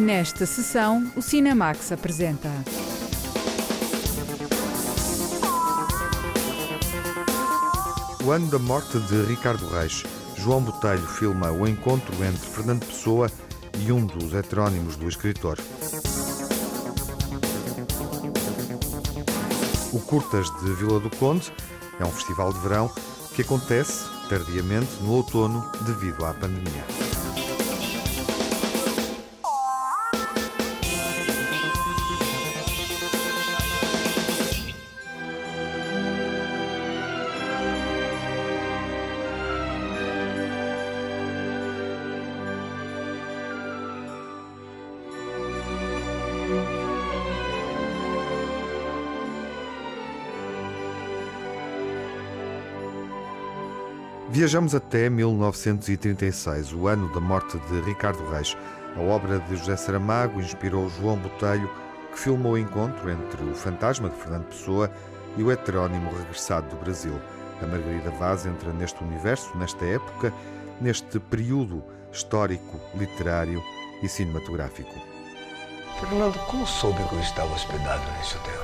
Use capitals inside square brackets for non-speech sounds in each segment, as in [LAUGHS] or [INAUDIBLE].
Nesta sessão, o Cinemax apresenta. O ano da morte de Ricardo Reis. João Botelho filma o encontro entre Fernando Pessoa e um dos heterónimos do escritor. O Curtas de Vila do Conde é um festival de verão que acontece tardiamente no outono devido à pandemia. Viajamos até 1936, o ano da morte de Ricardo Reis. A obra de José Saramago inspirou João Botelho, que filmou o encontro entre o fantasma de Fernando Pessoa e o heterónimo regressado do Brasil. A Margarida Vaz entra neste universo, nesta época, neste período histórico, literário e cinematográfico. Fernando, como soube que eu estava hospedado nesse hotel?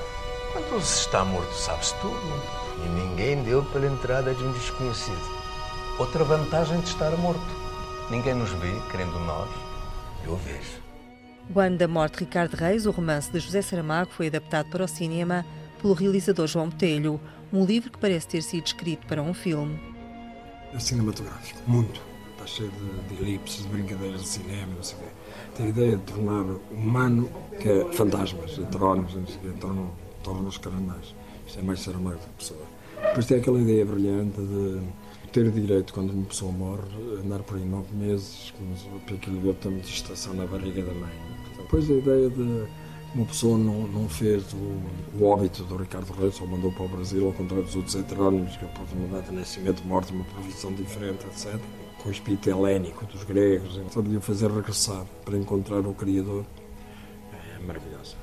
Quando se está morto, sabe-se tudo. E ninguém deu pela entrada de um desconhecido. Outra vantagem de estar morto. Ninguém nos vê, querendo nós, eu vejo. O ano da morte de Ricardo Reis, o romance de José Saramago, foi adaptado para o cinema pelo realizador João Botelho, um livro que parece ter sido escrito para um filme. É cinematográfico, muito. Está cheio de, de elipses, de brincadeiras de cinema, não sei o quê. Tem a ideia de tornar humano, que é fantasmas, heterónimos, não sei o quê, tornam, tornam-nos carnais. Isto é mais Saramago do que pessoa. Depois tem aquela ideia brilhante de ter direito, quando uma pessoa morre, andar por aí nove meses, com aquele gota de estação na barriga da mãe. Depois a ideia de uma pessoa não, não fez o, o óbito do Ricardo Reis, ou mandou para o Brasil, ao contrário dos outros heterónimos, que a oportunidade de nascimento, morte, uma profissão diferente, etc. Com o espírito helénico dos gregos, só devia fazer regressar para encontrar o Criador. É maravilhoso.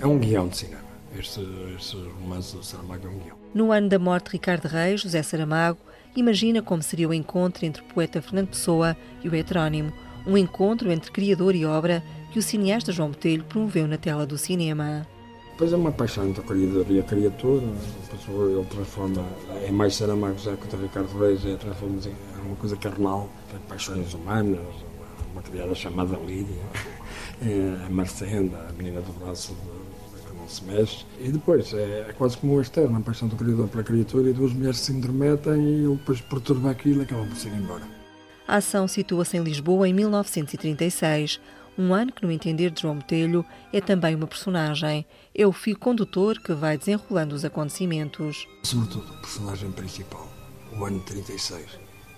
É um guião de cinema. Este, este romance do Saramago é um guião. No ano da morte de Ricardo Reis, José Saramago Imagina como seria o encontro entre o poeta Fernando Pessoa e o heterónimo, um encontro entre criador e obra que o cineasta João Botelho promoveu na tela do cinema. Pois é uma paixão entre o criador e a criatura, ele transforma, é mais Saramago já que o Ricardo Reis, é, transforma é uma coisa carnal, tem paixões humanas, uma criada chamada Lídia, [LAUGHS] é a Marcenda, a menina do braço de se mexe. E depois é, é quase como o externo, a paixão do criador pela criatura e duas mulheres se intermetem e ele depois perturba aquilo e acaba por se ir embora. A ação situa-se em Lisboa em 1936, um ano que, no entender de João Botelho, é também uma personagem. É o fio condutor que vai desenrolando os acontecimentos. Sobretudo, o personagem principal, o ano 36,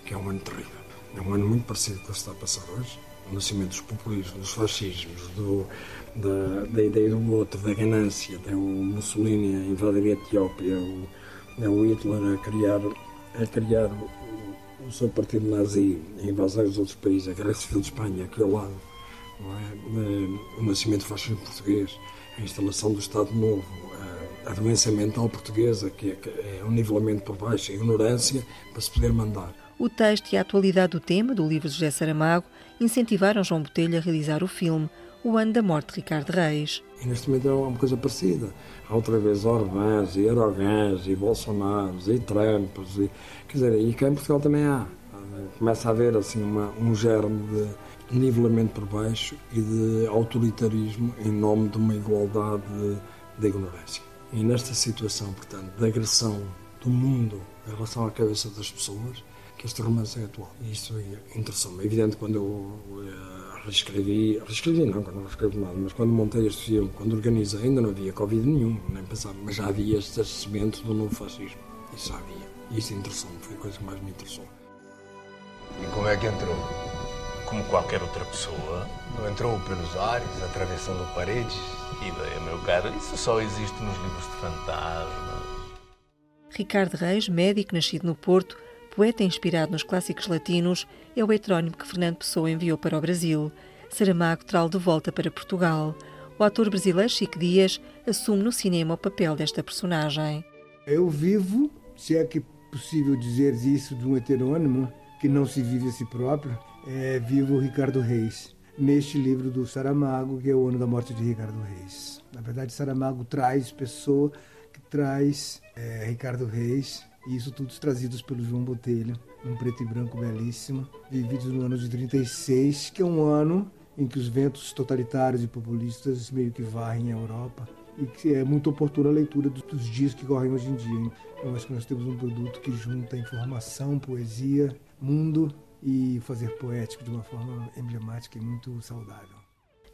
que é um ano terrível. É um ano muito parecido com o que está a passar hoje. O nascimento dos populismos, dos fascismos, do, da, da ideia do outro, da ganância, é o Mussolini a invadir a Etiópia, o, é o Hitler a criar, a criar o, o seu partido nazi, a invasão dos outros países, a Guerra Civil de Espanha, aqui ao lado, é? o nascimento do fascismo português, a instalação do Estado Novo, a, a doença mental portuguesa, que é, que é um nivelamento por baixo, a ignorância, para se poder mandar. O texto e a atualidade do tema do livro de José Saramago incentivaram João Botelho a realizar o filme, o ano da morte de Ricardo Reis. E neste momento é uma coisa parecida. Há outra vez Orbáns, e Erogãs, e Bolsonaro, e Trumps, e, quer dizer, e cá em Portugal também há. Começa a haver assim uma, um germe de nivelamento por baixo e de autoritarismo em nome de uma igualdade da ignorância. E nesta situação, portanto, de agressão do mundo em relação à cabeça das pessoas, que este romance é atual. E isso interessou-me. É evidente quando eu reescrevi, reescrevi não, quando não reescrevo nada, mas quando montei este filme, quando organizei, ainda não havia Covid nenhum, nem pensava, mas já havia este cimento do novo fascismo. Isso já havia. E isso interessou-me, foi a coisa que mais me interessou. E como é que entrou? Como qualquer outra pessoa. Não entrou pelos ares, atravessando paredes? Ideia, meu caro, isso só existe nos livros de fantasmas. Ricardo Reis, médico nascido no Porto, poeta inspirado nos clássicos latinos, é o heterónimo que Fernando Pessoa enviou para o Brasil. Saramago traz de volta para Portugal. O ator brasileiro Chico Dias assume no cinema o papel desta personagem. Eu vivo, se é que possível dizer isso de um heterônimo, que não se vive a si próprio, é vivo Ricardo Reis. neste livro do Saramago, que é o ano da morte de Ricardo Reis. Na verdade, Saramago traz pessoa que traz é, Ricardo Reis, e isso tudo trazidos pelo João Botelho, um preto e branco belíssimo, vividos no ano de 36, que é um ano em que os ventos totalitários e populistas meio que varrem a Europa e que é muito oportuna a leitura dos dias que correm hoje em dia. Eu acho que nós temos um produto que junta informação, poesia, mundo e fazer poético de uma forma emblemática e muito saudável.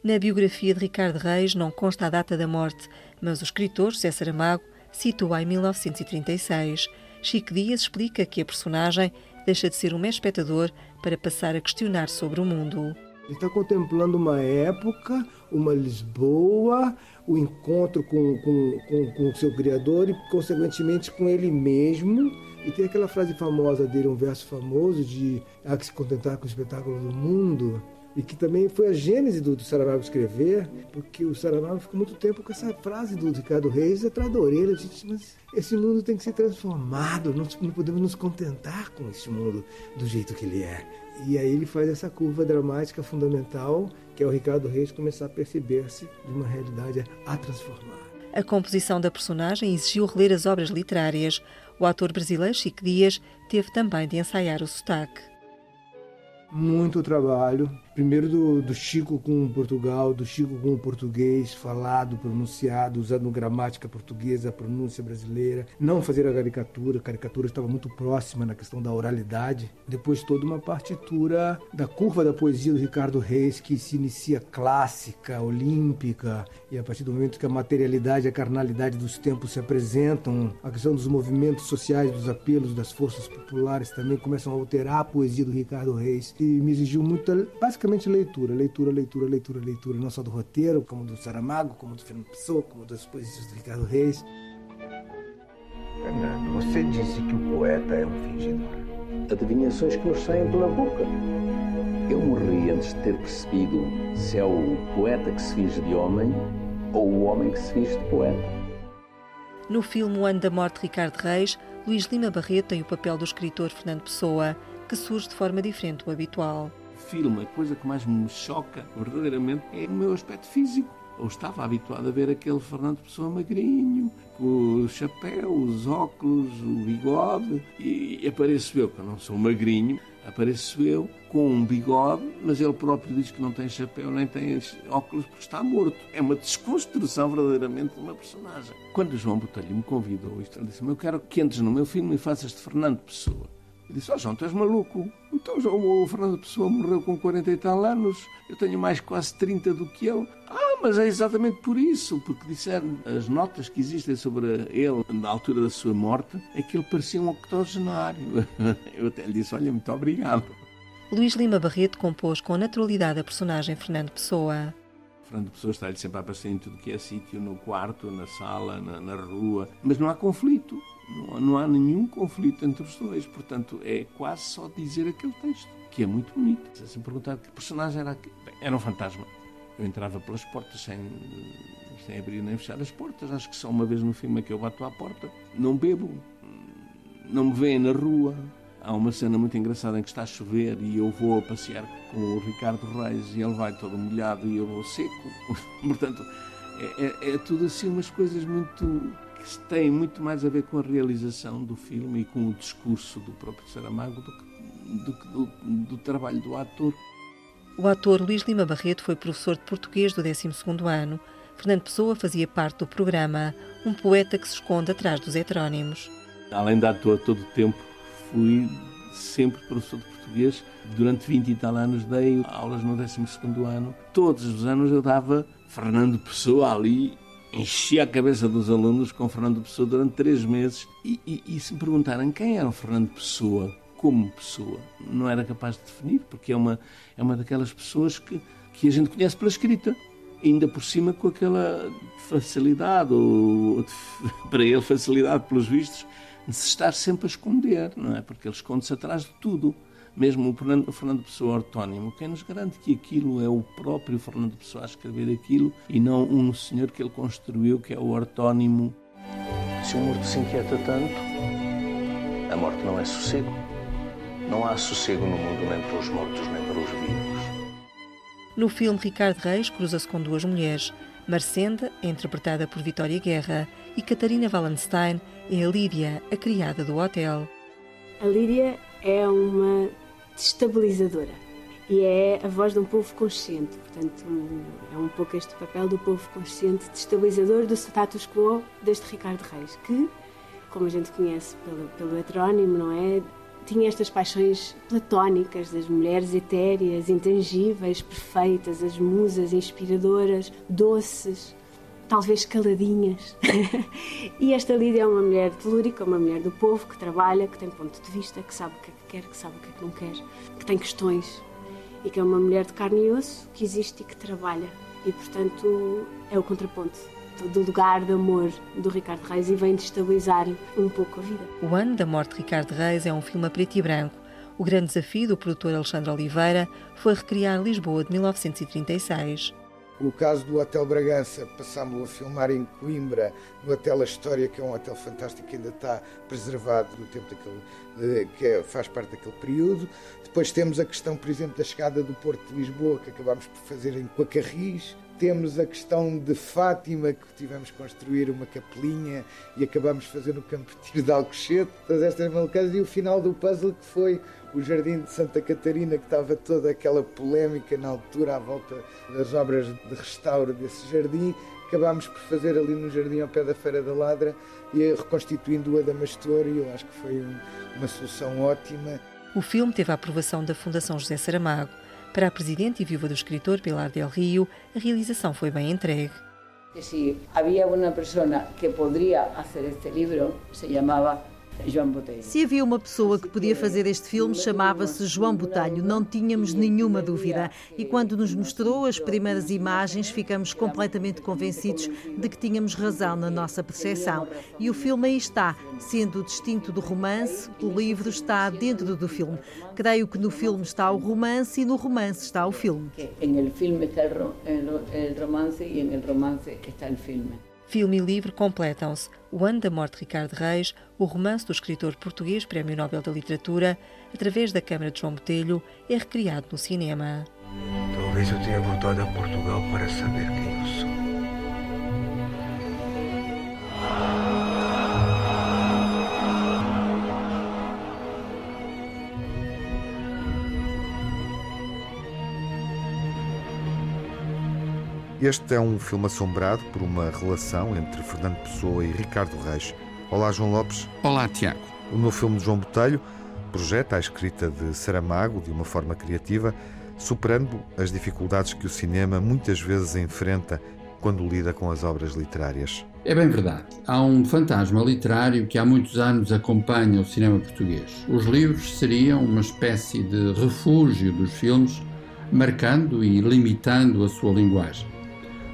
Na biografia de Ricardo Reis não consta a data da morte, mas o escritor José Saramago situa em 1936. Chico Dias explica que a personagem deixa de ser um espectador para passar a questionar sobre o mundo. Está contemplando uma época, uma Lisboa, o encontro com, com, com, com o seu Criador e, consequentemente, com ele mesmo. E tem aquela frase famosa dele, um verso famoso de há que se contentar com o espetáculo do mundo, e que também foi a gênese do, do Saramago escrever, porque o Saramago ficou muito tempo com essa frase do Ricardo Reis atrás da orelha, gente, mas esse mundo tem que ser transformado, não, não podemos nos contentar com esse mundo do jeito que ele é. E aí ele faz essa curva dramática fundamental, que é o Ricardo Reis começar a perceber-se de uma realidade a transformar. A composição da personagem exigiu reler as obras literárias. O ator brasileiro Chico Dias teve também de ensaiar o sotaque. Muito trabalho, Primeiro do, do, Chico com Portugal, do Chico com o português falado, pronunciado, usando gramática portuguesa, pronúncia brasileira. Não fazer a caricatura, a caricatura estava muito próxima na questão da oralidade. Depois toda uma partitura da curva da poesia do Ricardo Reis, que se inicia clássica, olímpica, e a partir do momento que a materialidade e a carnalidade dos tempos se apresentam, a questão dos movimentos sociais, dos apelos das forças populares também começam a alterar a poesia do Ricardo Reis. E me exigiu muita, basicamente, basicamente leitura, leitura, leitura, leitura, leitura, não só do roteiro, como do Saramago, como do Fernando Pessoa, como das poesias do Ricardo Reis. Fernando, você disse que o poeta é um fingidor. Adivinhações que nos saem pela boca. Eu morri antes de ter percebido se é o poeta que se finge de homem ou o homem que se finge de poeta. No filme O Ano da Morte de Ricardo Reis, Luís Lima Barreto tem o papel do escritor Fernando Pessoa, que surge de forma diferente do habitual filme, a coisa que mais me choca verdadeiramente é o meu aspecto físico. Eu estava habituado a ver aquele Fernando Pessoa magrinho, com o chapéu, os óculos, o bigode, e apareço eu, que eu não sou magrinho, apareço eu com um bigode, mas ele próprio diz que não tem chapéu nem tem óculos porque está morto. É uma desconstrução verdadeiramente de uma personagem. Quando João Botelho me convidou ele disse-me: Eu quero que entres no meu filme e faças de Fernando Pessoa. Eu disse, ó oh, João, tu és maluco. Então o Fernando Pessoa morreu com 40 e tal anos, eu tenho mais quase 30 do que ele. Ah, mas é exatamente por isso, porque disseram as notas que existem sobre ele na altura da sua morte, é que ele parecia um octogenário. [LAUGHS] Eu até lhe disse, olha, muito obrigado. Luís Lima Barreto compôs com naturalidade a personagem Fernando Pessoa. Fernando Pessoa está-lhe sempre a aparecer em tudo que é sítio, no quarto, na sala, na, na rua, mas não há conflito. Não, não há nenhum conflito entre os dois, portanto é quase só dizer aquele texto, que é muito bonito. Se me perguntar que personagem era aquele, Bem, era um fantasma. Eu entrava pelas portas sem, sem abrir nem fechar as portas. Acho que só uma vez no filme é que eu bato à porta. Não bebo, não me veem na rua. Há uma cena muito engraçada em que está a chover e eu vou a passear com o Ricardo Reis e ele vai todo molhado e eu vou seco. [LAUGHS] Portanto, é, é, é tudo assim umas coisas muito que tem muito mais a ver com a realização do filme e com o discurso do próprio Saramago do que do, do, do trabalho do ator. O ator Luís Lima Barreto foi professor de português do 12º ano. Fernando Pessoa fazia parte do programa, um poeta que se esconde atrás dos heterónimos. Além de ator todo o tempo, fui sempre professor de português. Durante 20 e tal anos dei aulas no 12º ano. Todos os anos eu dava Fernando Pessoa ali enchia a cabeça dos alunos com Fernando Pessoa durante três meses e, e, e, se me perguntarem quem era o Fernando Pessoa como pessoa, não era capaz de definir, porque é uma, é uma daquelas pessoas que, que a gente conhece pela escrita, ainda por cima com aquela facilidade, ou [LAUGHS] para ele facilidade pelos vistos, de se estar sempre a esconder, não é? Porque ele esconde-se atrás de tudo mesmo o Fernando, Pessoa ortónimo, quem nos garante que aquilo é o próprio Fernando Pessoa a escrever aquilo e não um senhor que ele construiu, que é o ortónimo. Se o morto se inquieta tanto, a morte não é sossego. Não há sossego no mundo nem para os mortos nem para os vivos. No filme, Ricardo Reis cruza-se com duas mulheres. Marcenda é interpretada por Vitória Guerra e Catarina Wallenstein é a Lídia, a criada do hotel. A Lídia é uma destabilizadora e é a voz de um povo consciente. Portanto, é um pouco este papel do povo consciente, destabilizador do status quo deste Ricardo Reis, que, como a gente conhece pelo, pelo heterónimo, não é? Tinha estas paixões platónicas das mulheres etéreas, intangíveis, perfeitas, as musas inspiradoras, doces, talvez caladinhas. [LAUGHS] e esta Lídia é uma mulher telúrica, uma mulher do povo que trabalha, que tem ponto de vista, que sabe o que é que quer, que sabe o que é que não quer, que tem questões e que é uma mulher de carne e osso que existe e que trabalha. E, portanto, é o contraponto do lugar de amor do Ricardo Reis e vem destabilizar um pouco a vida. O Ano da Morte de Ricardo Reis é um filme a preto e branco. O grande desafio do produtor Alexandre Oliveira foi recriar Lisboa de 1936. O caso do Hotel Bragança, passámos a filmar em Coimbra, no Hotel A História, que é um hotel fantástico que ainda está preservado do tempo daquele, que é, faz parte daquele período. Depois temos a questão, por exemplo, da chegada do Porto de Lisboa, que acabámos por fazer em Coacarris. Temos a questão de Fátima, que tivemos que construir uma capelinha e acabamos de fazer no Campo Tiro de Alcochete. Todas estas malucadas. E o final do puzzle, que foi o Jardim de Santa Catarina, que estava toda aquela polémica na altura à volta das obras de restauro desse jardim. Acabámos por fazer ali no jardim ao pé da Feira da Ladra e reconstituindo o Adamastor e eu acho que foi uma solução ótima. O filme teve a aprovação da Fundação José Saramago. Para a presidente e viúva do escritor Pilar del Rio, a realização foi bem entregue. Se havia uma pessoa que poderia fazer este livro, se chamava se havia uma pessoa que podia fazer este filme, chamava-se João Botelho, não tínhamos nenhuma dúvida. E quando nos mostrou as primeiras imagens, ficamos completamente convencidos de que tínhamos razão na nossa percepção. E o filme aí está, sendo distinto do romance, o livro está dentro do filme. Creio que no filme está o romance e no romance está o filme. Em filme está o romance e em romance está o filme. Filme e livro completam-se O Ano da Morte de Ricardo Reis, o romance do escritor português Prémio Nobel da Literatura, através da Câmara de João Botelho, é recriado no cinema. Talvez eu tenha voltado a Portugal para saber quem Este é um filme assombrado por uma relação entre Fernando Pessoa e Ricardo Reis. Olá, João Lopes. Olá, Tiago. O novo filme de João Botelho projeta a escrita de Saramago de uma forma criativa, superando as dificuldades que o cinema muitas vezes enfrenta quando lida com as obras literárias. É bem verdade. Há um fantasma literário que há muitos anos acompanha o cinema português. Os livros seriam uma espécie de refúgio dos filmes, marcando e limitando a sua linguagem.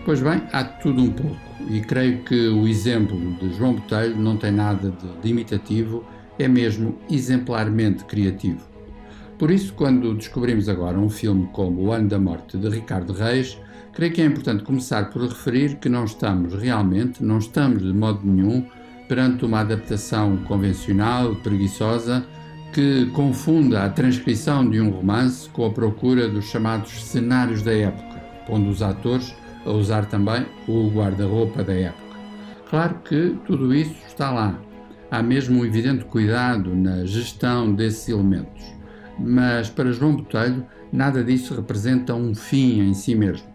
Pois bem, há tudo um pouco, e creio que o exemplo de João Botelho não tem nada de imitativo, é mesmo exemplarmente criativo. Por isso, quando descobrimos agora um filme como O Ano da Morte de Ricardo Reis, creio que é importante começar por referir que não estamos realmente, não estamos de modo nenhum, perante uma adaptação convencional, preguiçosa, que confunda a transcrição de um romance com a procura dos chamados cenários da época, pondo os atores a usar também o guarda-roupa da época. Claro que tudo isso está lá. Há mesmo um evidente cuidado na gestão desses elementos. Mas para João Botelho, nada disso representa um fim em si mesmo.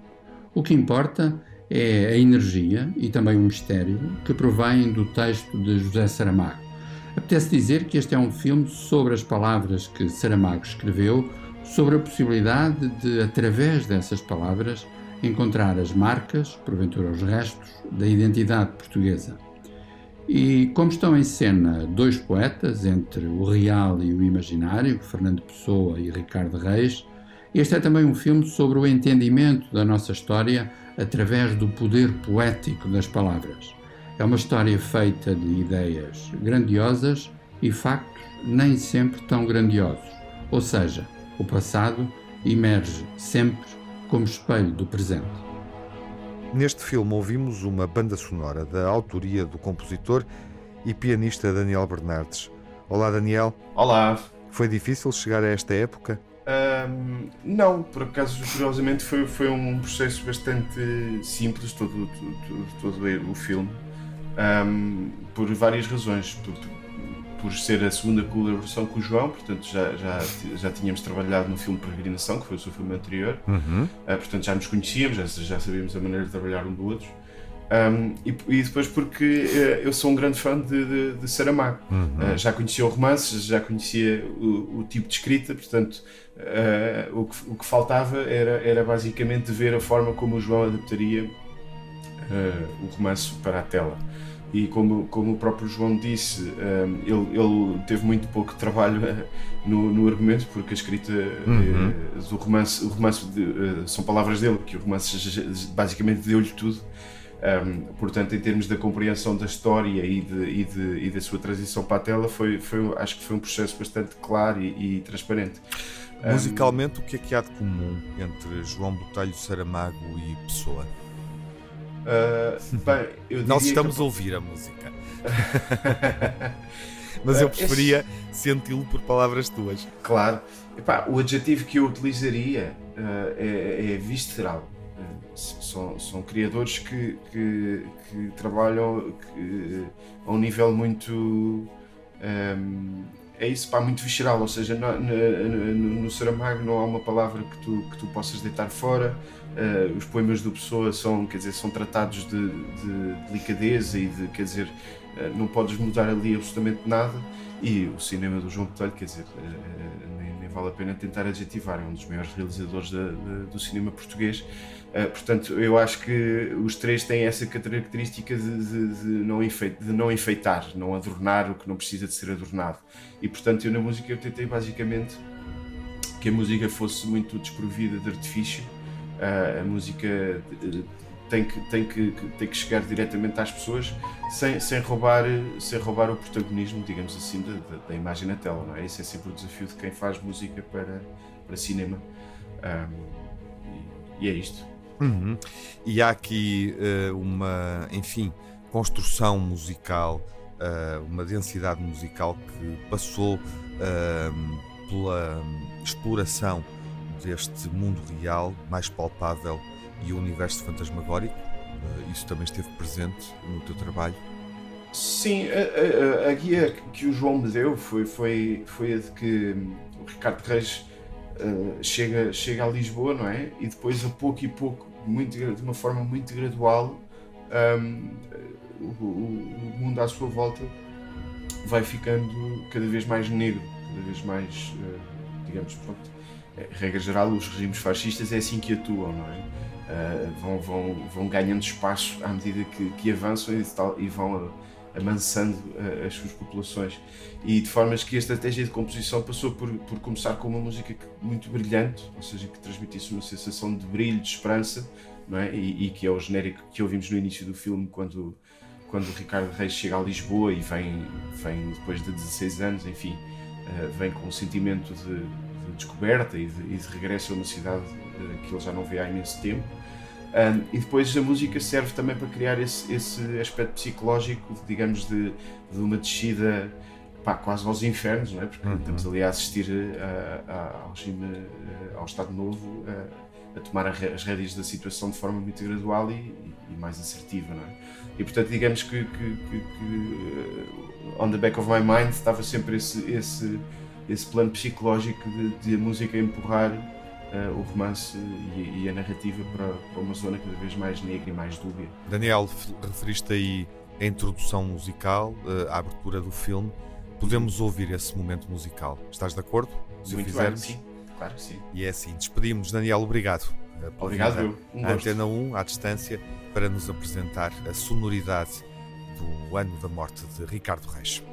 O que importa é a energia e também o mistério que provém do texto de José Saramago. Apetece dizer que este é um filme sobre as palavras que Saramago escreveu, sobre a possibilidade de, através dessas palavras, encontrar as marcas, porventura os restos, da identidade portuguesa. E como estão em cena dois poetas, entre o real e o imaginário, Fernando Pessoa e Ricardo Reis, este é também um filme sobre o entendimento da nossa história através do poder poético das palavras. É uma história feita de ideias grandiosas e factos nem sempre tão grandiosos. Ou seja, o passado emerge sempre como espelho do presente. Neste filme ouvimos uma banda sonora da autoria do compositor e pianista Daniel Bernardes. Olá, Daniel. Olá. Foi difícil chegar a esta época? Um, não, por acaso, curiosamente, foi, foi um processo bastante simples, todo, todo, todo o filme, um, por várias razões. Por, por ser a segunda colaboração com o João, portanto já, já, já tínhamos trabalhado no filme Peregrinação, que foi o seu filme anterior, uhum. uh, portanto já nos conhecíamos, já, já sabíamos a maneira de trabalhar um do outro. Um, e, e, depois porque uh, eu sou um grande fã de, de, de Saramago. Uhum. Uh, já conhecia o romance, já conhecia o, o tipo de escrita, portanto uh, o, que, o que faltava era, era basicamente ver a forma como o João adaptaria o romance para a tela. E como, como o próprio João disse, ele, ele teve muito pouco trabalho no, no argumento, porque a escrita uhum. do romance, o romance de, são palavras dele, que o romance basicamente deu-lhe tudo. Um, portanto, em termos da compreensão da história e, de, e, de, e, da sua transição para a tela, foi, foi, acho que foi um processo bastante claro e, e transparente. Musicalmente, um, o que é que há de comum entre João Botelho, Saramago e Pessoa? Uh, bem, Nós estamos que... a ouvir a música. [LAUGHS] Mas eu preferia Esse... senti-lo por palavras tuas. Claro. Epá, o adjetivo que eu utilizaria uh, é, é visceral são, são criadores que, que, que trabalham que, a um nível muito. Um, é isso, pá, muito visceral, ou seja, no, no, no Saramago não há uma palavra que tu, que tu possas deitar fora. Uh, os poemas do Pessoa são, quer dizer, são tratados de, de delicadeza e de, quer dizer, não podes mudar ali absolutamente nada. E o cinema do João Botelho, quer dizer, uh, nem, nem, vale a pena tentar adjetivar, é um dos maiores realizadores da, da, do cinema português. Portanto, eu acho que os três têm essa característica de, de, de, não enfeitar, de não enfeitar, não adornar o que não precisa de ser adornado. E, portanto, eu na música eu tentei basicamente que a música fosse muito desprovida de artifício. A música tem que, tem, que, tem que chegar diretamente às pessoas sem, sem, roubar, sem roubar o protagonismo, digamos assim, da, da imagem na tela. Não é? Esse é sempre o desafio de quem faz música para, para cinema. Um, e, e é isto. Uhum. E há aqui uh, uma, enfim, construção musical, uh, uma densidade musical que passou uh, pela exploração deste mundo real, mais palpável e o universo fantasmagórico. isso também esteve presente no teu trabalho? Sim, a, a, a, guia que o João me deu foi, foi, foi a de que o Ricardo Reis uh, chega, chega a Lisboa, não é? E depois, a pouco e pouco, muito, de uma forma muito gradual, um, o, o, mundo à sua volta vai ficando cada vez mais negro, cada vez mais, uh, digamos, pronto, regra geral, os regimes fascistas é assim que atuam, não é? Uh, vão, vão, vão ganhando espaço à medida que, que avançam e, tal, e vão amansando uh, as suas populações. E de formas que a estratégia de composição passou por, por começar com uma música muito brilhante, ou seja, que transmitisse uma sensação de brilho, de esperança, não é? e, e que é o genérico que ouvimos no início do filme, quando, quando o Ricardo Reis chega a Lisboa e vem, vem depois de 16 anos, enfim, uh, vem com um sentimento de, de descoberta e de, e de, regresso a uma cidade uh, que ele já não vê há imenso tempo. Um, e depois a música serve também para criar esse, esse aspecto psicológico, digamos, de, de uma descida pá, quase aos infernos, não é? Porque uhum. estamos ali a assistir a, a, ao regime, ao Estado Novo, a, tomar as rédeas da situação de forma muito gradual e, e, mais assertiva, não é? E portanto, digamos que, que, que, que, on the back of my mind estava sempre esse, esse, esse plano psicológico de, de a música empurrar uh, o romance e, e, a narrativa para, para uma zona cada vez mais negra e mais dúbia. Daniel, referiste aí a introdução musical, uh, a abertura do filme. Podemos ouvir esse momento musical. Estás de acordo? Se Muito o fizermos? Bem, sim. Claro que sim. E é assim. Despedimos. Daniel, obrigado. Uh, obrigado, eu. Um a Antena 1, à distância, para nos apresentar a sonoridade do ano da morte de Ricardo Reis.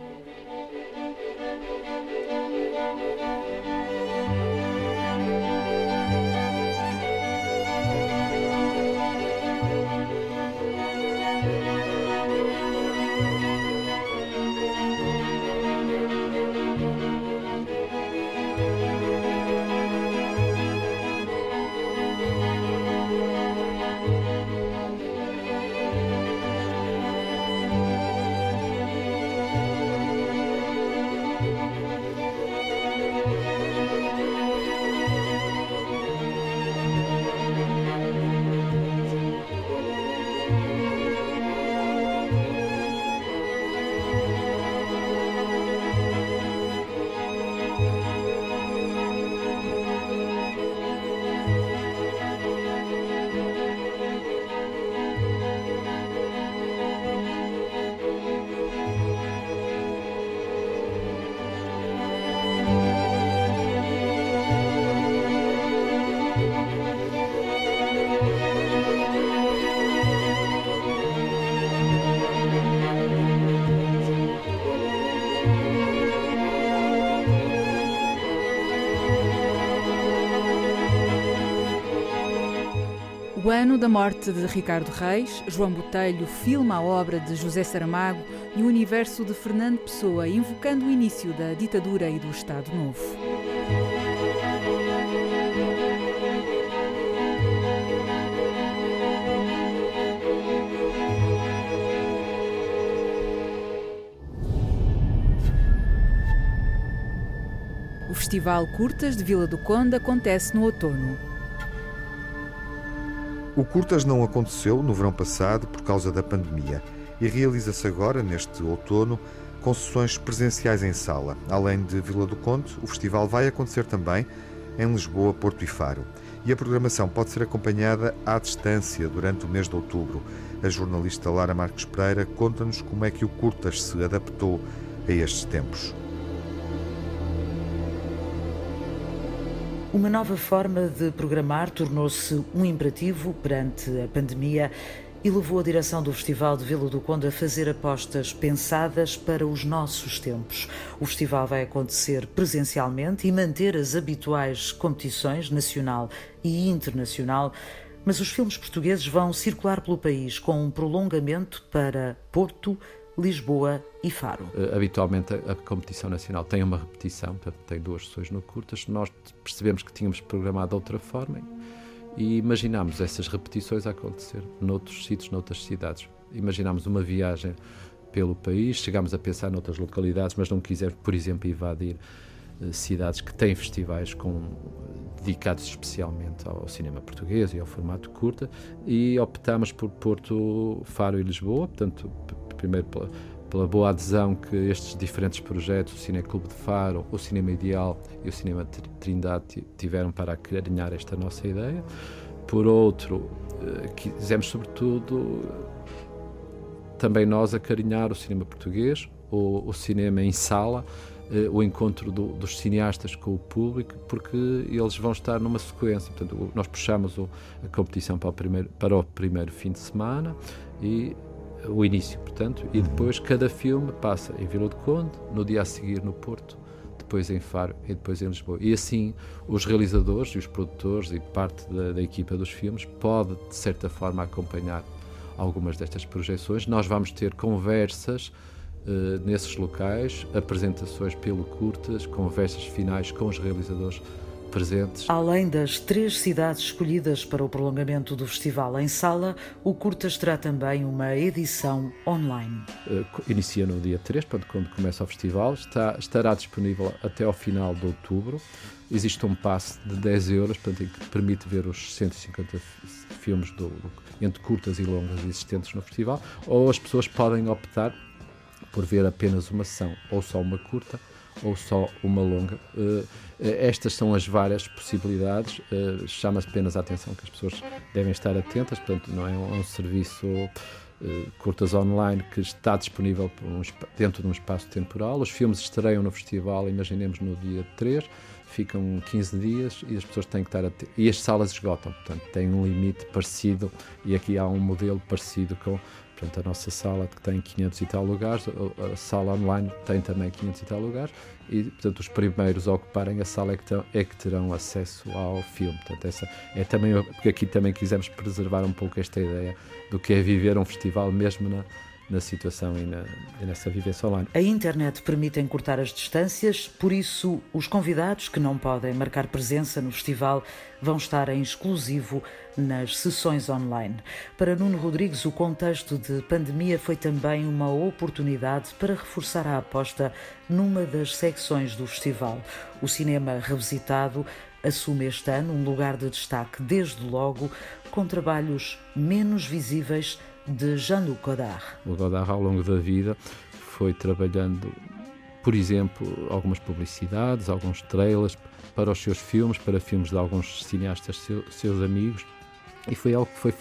Ano da morte de Ricardo Reis, João Botelho filma a obra de José Saramago e o universo de Fernando Pessoa, invocando o início da ditadura e do Estado Novo. O Festival Curtas de Vila do Conde acontece no outono. O Curtas não aconteceu no verão passado por causa da pandemia e realiza-se agora, neste outono, com sessões presenciais em sala. Além de Vila do Conde, o festival vai acontecer também em Lisboa, Porto e Faro. E a programação pode ser acompanhada à distância durante o mês de outubro. A jornalista Lara Marques Pereira conta-nos como é que o Curtas se adaptou a estes tempos. Uma nova forma de programar tornou-se um imperativo perante a pandemia e levou a direção do Festival de Vila do Conde a fazer apostas pensadas para os nossos tempos. O festival vai acontecer presencialmente e manter as habituais competições nacional e internacional, mas os filmes portugueses vão circular pelo país com um prolongamento para Porto, Lisboa e Faro. Uh, habitualmente a, competição nacional tem uma repetição, tem duas sessões no curtas. Nós percebemos que tínhamos programado de outra forma e imaginámos essas repetições a acontecer noutros sítios, noutras cidades. Imaginámos uma viagem pelo país, chegámos a pensar noutras localidades, mas não quisemos, por exemplo, invadir uh, cidades que têm festivais com dedicados especialmente ao cinema português e ao formato curta e optámos por Porto, Faro e Lisboa, portanto primeiro pela, pela boa adesão que estes diferentes projetos, o Cine Clube de Faro, o Cinema Ideal e o Cinema Trindade tiveram para acarinhar esta nossa ideia. Por outro, eh, quisemos sobretudo também nós acarinhar o cinema português, o, o cinema em sala, eh, o encontro do, dos cineastas com o público, porque eles vão estar numa sequência. Portanto, nós puxamos o, a competição para o, primeiro, para o primeiro fim de semana e o início, portanto, e depois cada filme passa em Vila do Conde, no dia a seguir no Porto, depois em Faro e depois em Lisboa. E assim os realizadores e os produtores e parte da, da equipa dos filmes pode, de certa forma, acompanhar algumas destas projeções. Nós vamos ter conversas uh, nesses locais, apresentações pelo curtas, conversas finais com os realizadores presentes. Além das três cidades escolhidas para o prolongamento do festival em sala, o Curtas terá também uma edição online. Uh, inicia no dia 3, portanto, quando começa o festival, está, estará disponível até ao final de outubro. Existe um passe de 10 euros, portanto, que permite ver os 150 filmes do, entre curtas e longas existentes no festival, ou as pessoas podem optar por ver apenas uma sessão, ou só uma curta, ou só uma longa. Uh, estas são as várias possibilidades. Uh, Chama-se apenas a atenção que as pessoas devem estar atentas, portanto, não é um, um serviço curtas online que está disponível dentro de um espaço temporal. Os filmes estreiam no festival, imaginemos no dia 3, ficam 15 dias e as pessoas têm que estar atentas. E as salas esgotam, portanto, tem um limite parecido, e aqui há um modelo parecido com Portanto, a nossa sala que tem 500 e tal lugares, a sala online tem também 500 e tal lugares, e, portanto, os primeiros a ocuparem a sala é que, terão, é que terão acesso ao filme. Portanto, essa é também, porque aqui também quisemos preservar um pouco esta ideia do que é viver um festival mesmo na, na situação e, na, e, nessa vivência online. A internet permite encurtar as distâncias, por isso os convidados que não podem marcar presença no festival vão estar em exclusivo nas sessões online. Para Nuno Rodrigues, o contexto de pandemia foi também uma oportunidade para reforçar a aposta numa das secções do festival. O cinema revisitado assume este ano um lugar de destaque, desde logo, com trabalhos menos visíveis de Jean-Luc Godard. O Godard, ao longo da vida, foi trabalhando, por exemplo, algumas publicidades, alguns trailers para os seus filmes, para filmes de alguns cineastas seus amigos, e foi algo que, foi,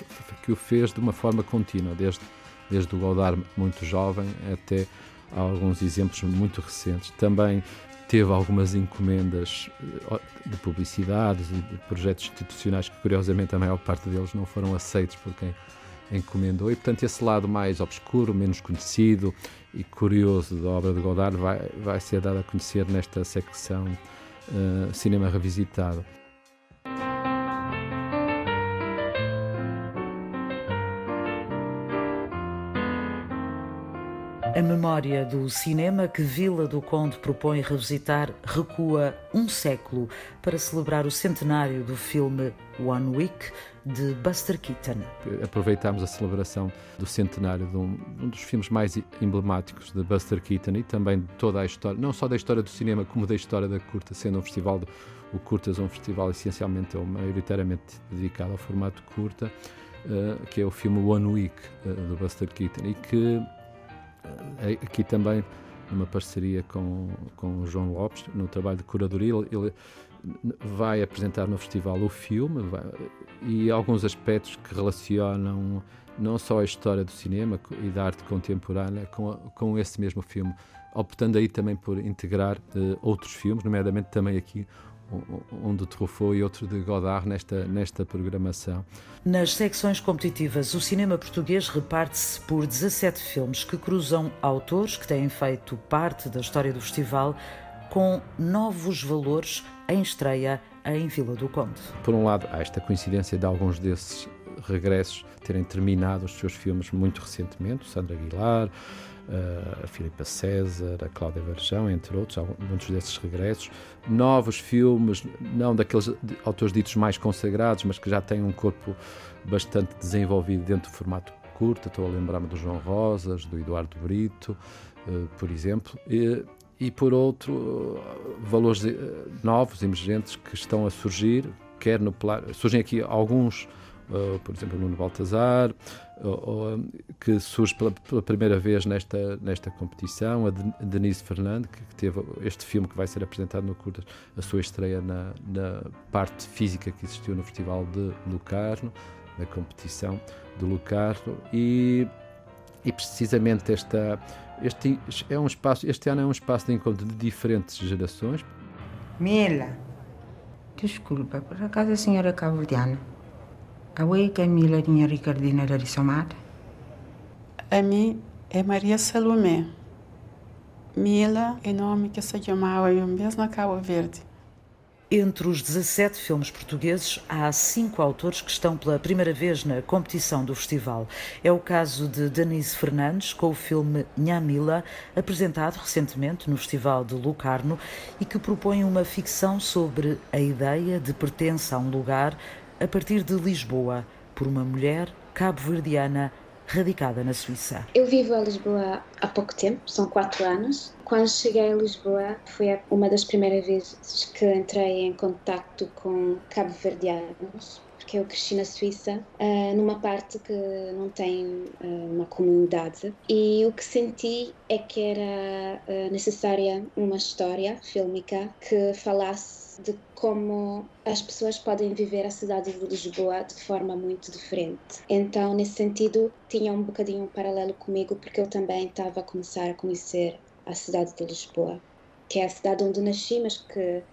que o fez de uma forma contínua, desde, desde o Godard muito jovem até alguns exemplos muito recentes. Também teve algumas encomendas eh, de publicidades e de projetos institucionais que, curiosamente, a maior parte deles não foram aceitos por quem encomendou. E, portanto, esse lado mais obscuro, menos conhecido e curioso da obra de Godard vai, vai ser dado a conhecer nesta secção uh, Cinema Revisitado. A memória do cinema que Vila do Conde propõe revisitar recua um século para celebrar o centenário do filme One Week de Buster Keaton. Aproveitámos a celebração do centenário de um, um, dos filmes mais emblemáticos de Buster Keaton e também de toda a história, não só da história do cinema, como da história da curta, sendo um festival, de, o Curtas um festival essencialmente ou maioritariamente dedicado ao formato curta, uh, que é o filme One Week uh, do Buster Keaton e que aqui também numa parceria com, com o João Lopes, no trabalho de curadoria, ele, ele vai apresentar no festival o filme vai, e alguns aspectos que relacionam não só a história do cinema e da arte contemporânea com, com esse mesmo filme, optando aí também por integrar uh, outros filmes, nomeadamente também aqui um de Truffaut e outro de Godard nesta, nesta programação. Nas secções competitivas, o cinema português reparte-se por 17 filmes que cruzam autores que têm feito parte da história do festival com novos valores em estreia em Vila do Conde. Por um lado, há esta coincidência de alguns desses regressos terem terminado os seus filmes muito recentemente, Sandra Aguilar, a Filipa César, a Cláudia Varjão, entre outros, muitos desses regressos. Novos filmes, não daqueles autores ditos mais consagrados, mas que já têm um corpo bastante desenvolvido dentro do formato curto. Estou a lembrar-me do João Rosas, do Eduardo Brito, eh, por exemplo. E, e por outro, valores eh, novos, emergentes, que estão a surgir, quer no surgem aqui alguns por exemplo, Nuno Baltazar, que surge pela, primeira vez nesta, nesta competição, a Denise Fernandes, que teve este filme que vai ser apresentado no Curtas, a sua estreia na, na parte física que existiu no Festival de Lucarno, na competição de Lucarno, e, e precisamente esta, este, é um espaço, este ano é um espaço de encontro de diferentes gerações. Mila, desculpa, por acaso a senhora é cabo-verdiana? Awe Camila tinha Ricardina era somar? A mim é Maria Salomé. Mila é nome que se chamava eu mesmo na Cabo Verde. Entre os 17 filmes portugueses, há cinco autores que estão pela primeira vez na competição do festival. É o caso de Denise Fernandes, com o filme Mila, apresentado recentemente no Festival de Lucarno e que propõe uma ficção sobre a ideia de pertença a um lugar a partir de Lisboa, por uma mulher cabo-verdiana radicada na Suíça. Eu vivo a Lisboa há pouco tempo, são quatro anos. Quando cheguei a Lisboa, foi uma das primeiras vezes que entrei em contato com cabo-verdianos porque eu cresci na Suíça, uh, numa parte que não tem uh, uma comunidade, e o que senti é que era uh, necessária uma história fílmica que falasse de como as pessoas podem viver a cidade de Lisboa de forma muito diferente. Então, nesse sentido, tinha um bocadinho um paralelo comigo, porque eu também estava a começar a conhecer a cidade de Lisboa, que é a cidade onde nasci, mas que,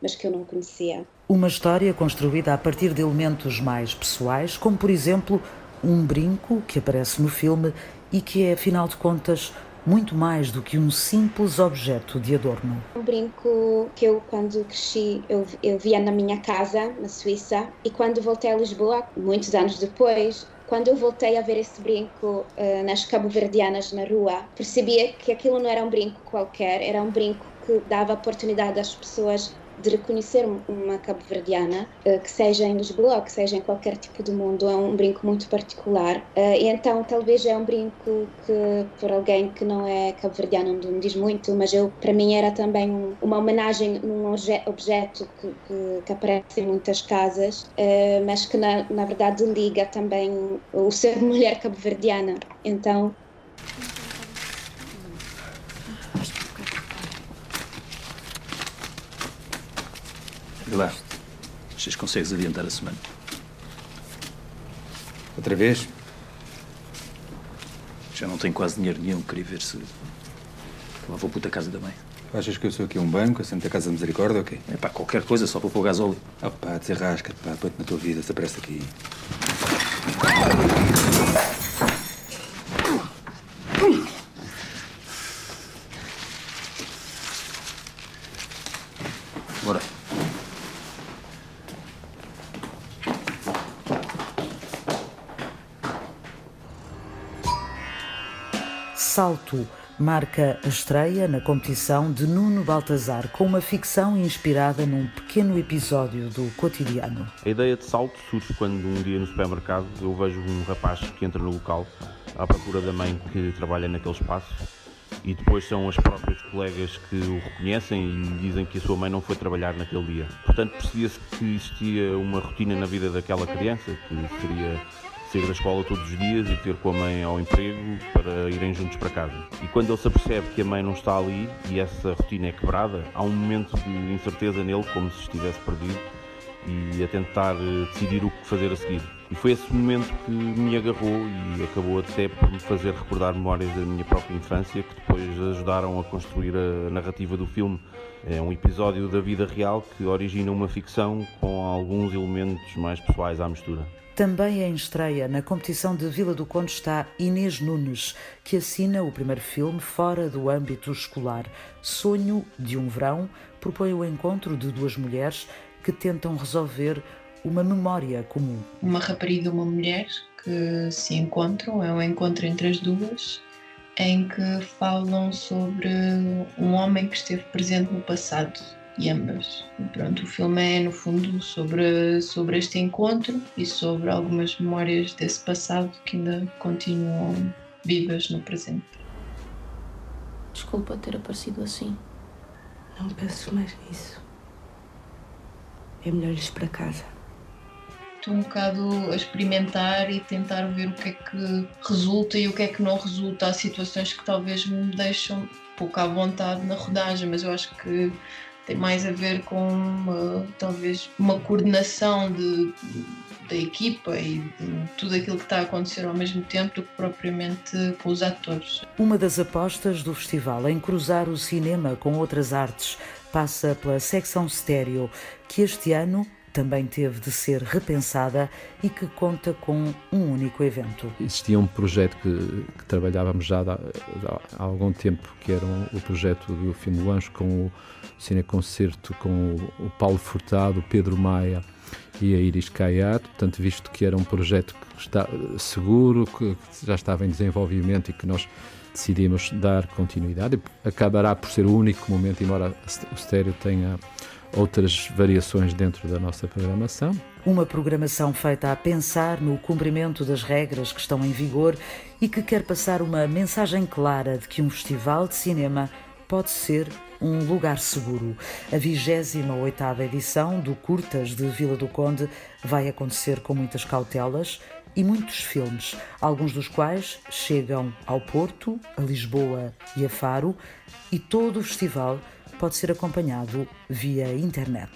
mas que eu não conhecia. Uma história construída a partir de elementos mais pessoais, como por exemplo um brinco que aparece no filme e que é, afinal de contas, muito mais do que um simples objeto de adorno. Um brinco que eu, quando cresci, eu, eu via na minha casa, na Suíça, e quando voltei a Lisboa, muitos anos depois, quando eu voltei a ver esse brinco uh, nas cabo-verdianas na rua, percebia que aquilo não era um brinco qualquer, era um brinco que dava oportunidade às pessoas de reconhecer uma cabo-verdiana, eh, que seja em Lisboa ou que seja em qualquer tipo do mundo, é um brinco muito particular. Eh, e então, talvez é um brinco que, por alguém que não é cabo-verdiano, não me diz muito, mas eu, para mim era também uma homenagem num objeto que, que, que aparece em muitas casas, eh, mas que na, na verdade liga também o ser mulher cabo-verdiana. Então, lá. Que consegues adiantar a semana? Outra vez? Já não tenho quase dinheiro nenhum. Queria ver se. Lá vou puta casa da mãe. Achas que eu sou aqui um banco, a da Casa da Misericórdia ou quê? É pá, qualquer coisa, só para pôr gasóleo. Ah pá, desenrasca-te, pá, põe-te na tua vida, se apressa aqui. Salto marca a estreia na competição de Nuno Baltazar com uma ficção inspirada num pequeno episódio do cotidiano. A ideia de salto surge quando um dia no supermercado eu vejo um rapaz que entra no local à procura da mãe que trabalha naquele espaço e depois são as próprias colegas que o reconhecem e dizem que a sua mãe não foi trabalhar naquele dia. Portanto, percebia-se que existia uma rotina na vida daquela criança, que seria sair da escola todos os dias e ter com a mãe ao emprego para irem juntos para casa. E quando ele se apercebe que a mãe não está ali e essa rotina é quebrada, há um momento de incerteza nele, como se estivesse perdido e a tentar eh, decidir o que fazer a seguir. E foi esse momento que me agarrou e acabou até por me fazer recordar memórias da minha própria infância que depois ajudaram a construir a narrativa do filme. É um episódio da vida real que origina uma ficção com alguns elementos mais pessoais à mistura. Também em estreia na competição de Vila do Conde está Inês Nunes, que assina o primeiro filme fora do âmbito escolar. Sonho de um Verão propõe o encontro de duas mulheres que tentam resolver uma memória comum. Uma rapariga e uma mulher que se encontram, é um encontro entre as duas, em que falam sobre um homem que esteve presente no passado e ambas. E pronto, o filme é no fundo sobre, sobre este encontro e sobre algumas memórias desse passado que ainda continuam vivas no presente. Desculpa ter aparecido assim. Não penses mais nisso. É melhor ir para casa. Estou um bocado a experimentar e tentar ver o que é que resulta e o que é que não resulta. Há situações que talvez me deixam pouco à vontade na rodagem, mas eu acho que tem mais a ver com uma, talvez uma coordenação de, da equipa e de tudo aquilo que está a acontecer ao mesmo tempo do que propriamente com os atores. Uma das apostas do festival em cruzar o cinema com outras artes passa pela secção estéreo, que este ano também teve de ser repensada e que conta com um único evento. Existia um projeto que, que trabalhávamos já há, há, algum tempo, que era um, o projeto do filme do Anjo, com o cineconcerto com o, o Paulo Furtado, o Pedro Maia e a Iris Caiato, portanto, visto que era um projeto que está seguro, que já estava em desenvolvimento e que nós decidimos dar continuidade, acabará por ser o único momento, embora o estéreo tenha outras variações dentro da nossa programação. Uma programação feita a pensar no cumprimento das regras que estão em vigor e que quer passar uma mensagem clara de que um festival de cinema pode ser um lugar seguro. A 28ª edição do Curtas de Vila do Conde vai acontecer com muitas cautelas e muitos filmes, alguns dos quais chegam ao Porto, a Lisboa e a Faro, e todo o festival pode ser acompanhado via internet.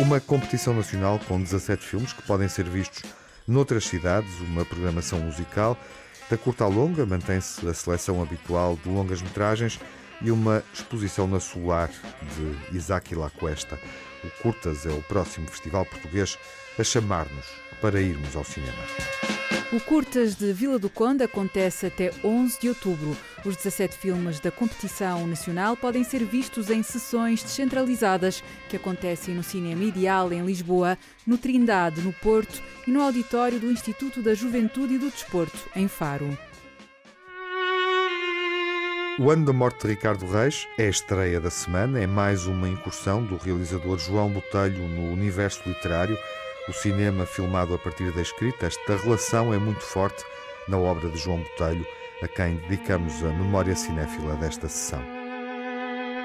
Uma competição nacional com 17 filmes que podem ser vistos noutras cidades, uma programação musical. Da curta à longa mantém-se a seleção habitual de longas-metragens e uma exposição na Solar de Isaac Lacuesta. O Curtas é o próximo festival português a chamar-nos para irmos ao cinema. O Curtas de Vila do Conde acontece até 11 de outubro. Os 17 filmes da competição nacional podem ser vistos em sessões descentralizadas que acontecem no Cinema Ideal em Lisboa, no Trindade, no Porto e no auditório do Instituto da Juventude e do Desporto, em Faro. O ano da morte de Ricardo Reis é a estreia da semana, é mais uma incursão do realizador João Botelho no universo literário o cinema filmado a partir da escrita, esta relação é muito forte na obra de João Botelho, a quem dedicamos a memória cinéfila desta sessão.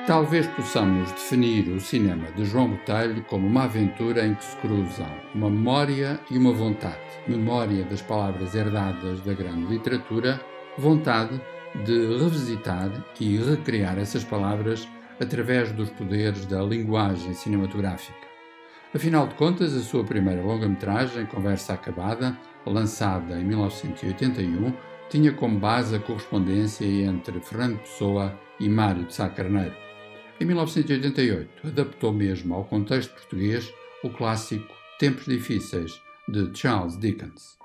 Talvez possamos definir o cinema de João Botelho como uma aventura em que se cruzam uma memória e uma vontade. Memória das palavras herdadas da grande literatura, vontade de revisitar e recriar essas palavras através dos poderes da linguagem cinematográfica. Afinal de contas, a sua primeira longa-metragem, Conversa Acabada, lançada em 1981, tinha como base a correspondência entre Fernando Pessoa e Mário de Sá Carneiro. Em 1988, adaptou mesmo ao contexto português o clássico Tempos Difíceis, de Charles Dickens.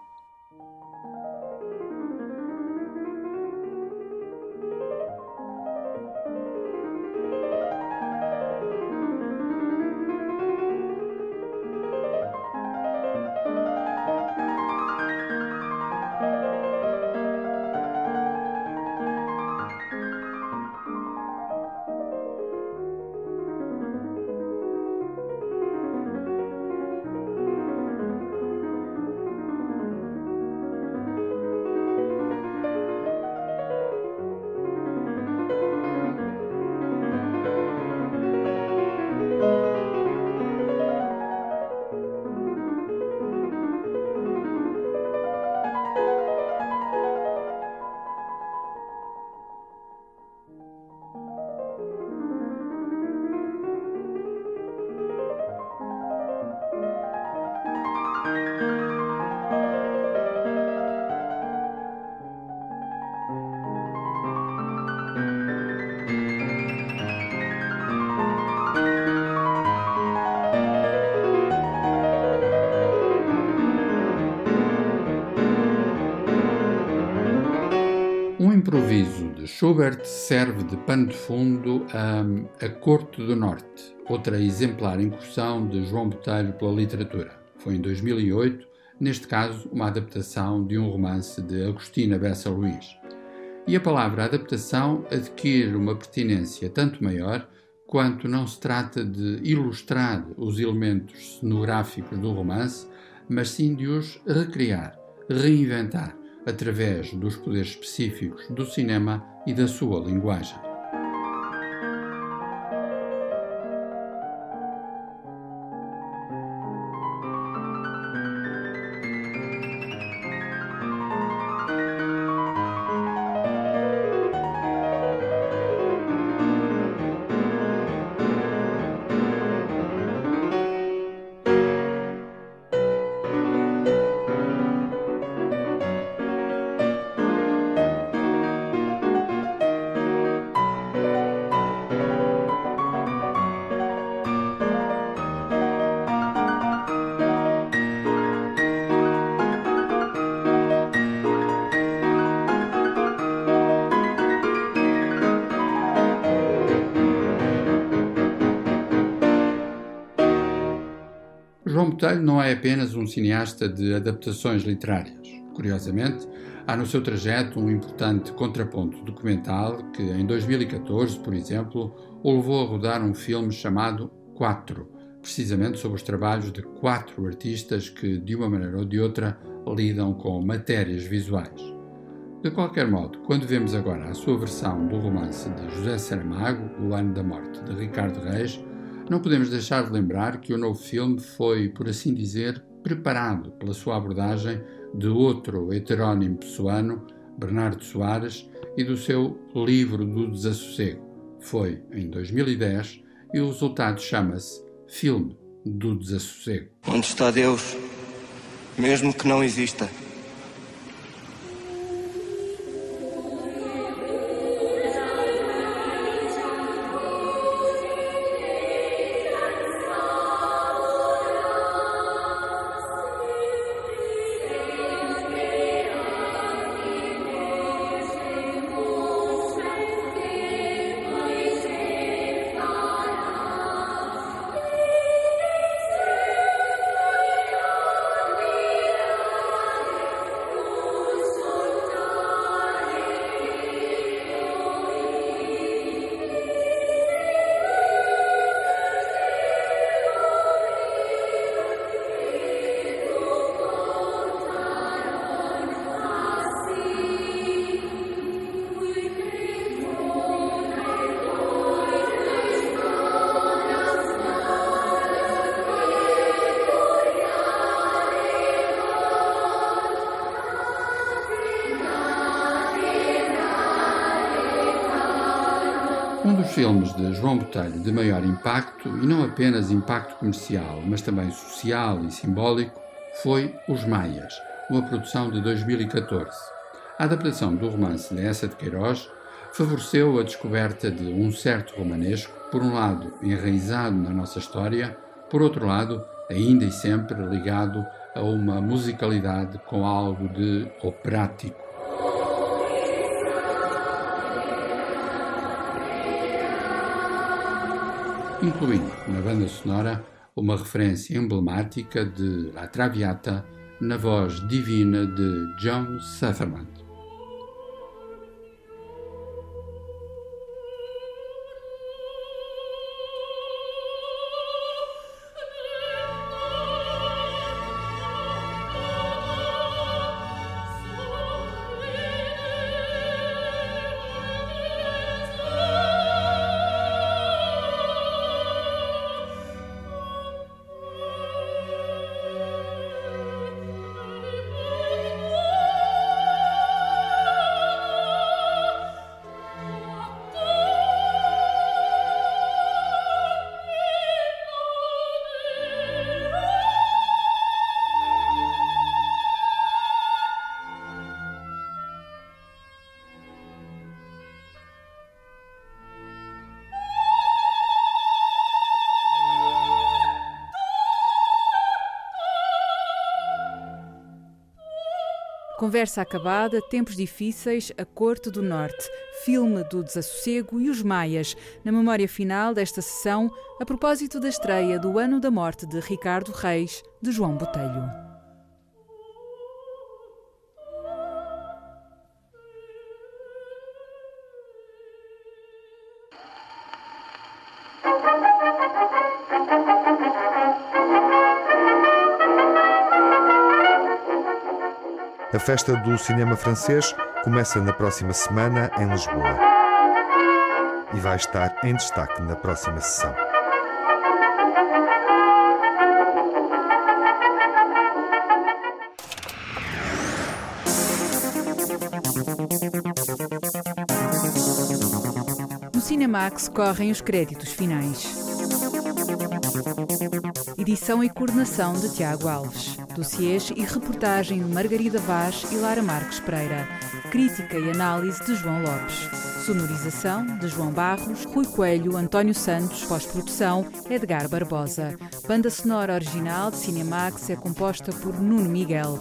Aviso de Schubert serve de pano de fundo a A Corte do Norte, outra exemplar incursão de João Botelho pela literatura. Foi em 2008, neste caso, uma adaptação de um romance de Agostina Bessa Luís. E a palavra adaptação adquire uma pertinência tanto maior quanto não se trata de ilustrar os elementos cenográficos do romance, mas sim de os recriar, reinventar, através dos poderes específicos do cinema e da sua linguagem. João Botelho não é apenas um cineasta de adaptações literárias. Curiosamente, há no seu trajeto um importante contraponto documental que, em 2014, por exemplo, o levou a rodar um filme chamado Quatro, precisamente sobre os trabalhos de quatro artistas que, de uma maneira ou de outra, lidam com matérias visuais. De qualquer modo, quando vemos agora a sua versão do romance de José Saramago, O Ano da Morte, de Ricardo Reis, não podemos deixar de lembrar que o novo filme foi, por assim dizer, preparado pela sua abordagem de outro heterónimo pessoano, Bernardo Soares, e do seu livro do Desassossego. Foi em 2010 e o resultado chama-se Filme do Desassossego. Onde está Deus? Mesmo que não exista. Filmes de João Botelho de maior impacto, e não apenas impacto comercial, mas também social e simbólico, foi Os Maias, uma produção de 2014. A adaptação do romance de Essa de Queiroz favoreceu a descoberta de um certo romanesco, por um lado enraizado na nossa história, por outro lado, ainda e sempre ligado a uma musicalidade com algo de operático. Incluindo na banda sonora uma referência emblemática de La Traviata na voz divina de John Sutherland. Conversa acabada, tempos difíceis, a Corte do Norte, filme do desassossego e os Maias, na memória final desta sessão, a propósito da estreia do ano da morte de Ricardo Reis, de João Botelho. Festa do cinema francês começa na próxima semana em Lisboa e vai estar em destaque na próxima sessão. No Cinemax correm os créditos finais. Edição e coordenação de Tiago Alves. Dossiês e reportagem de Margarida Vaz e Lara Marques Pereira. Crítica e análise de João Lopes. Sonorização de João Barros, Rui Coelho, António Santos, pós-produção Edgar Barbosa. Banda sonora original de Cinemax é composta por Nuno Miguel.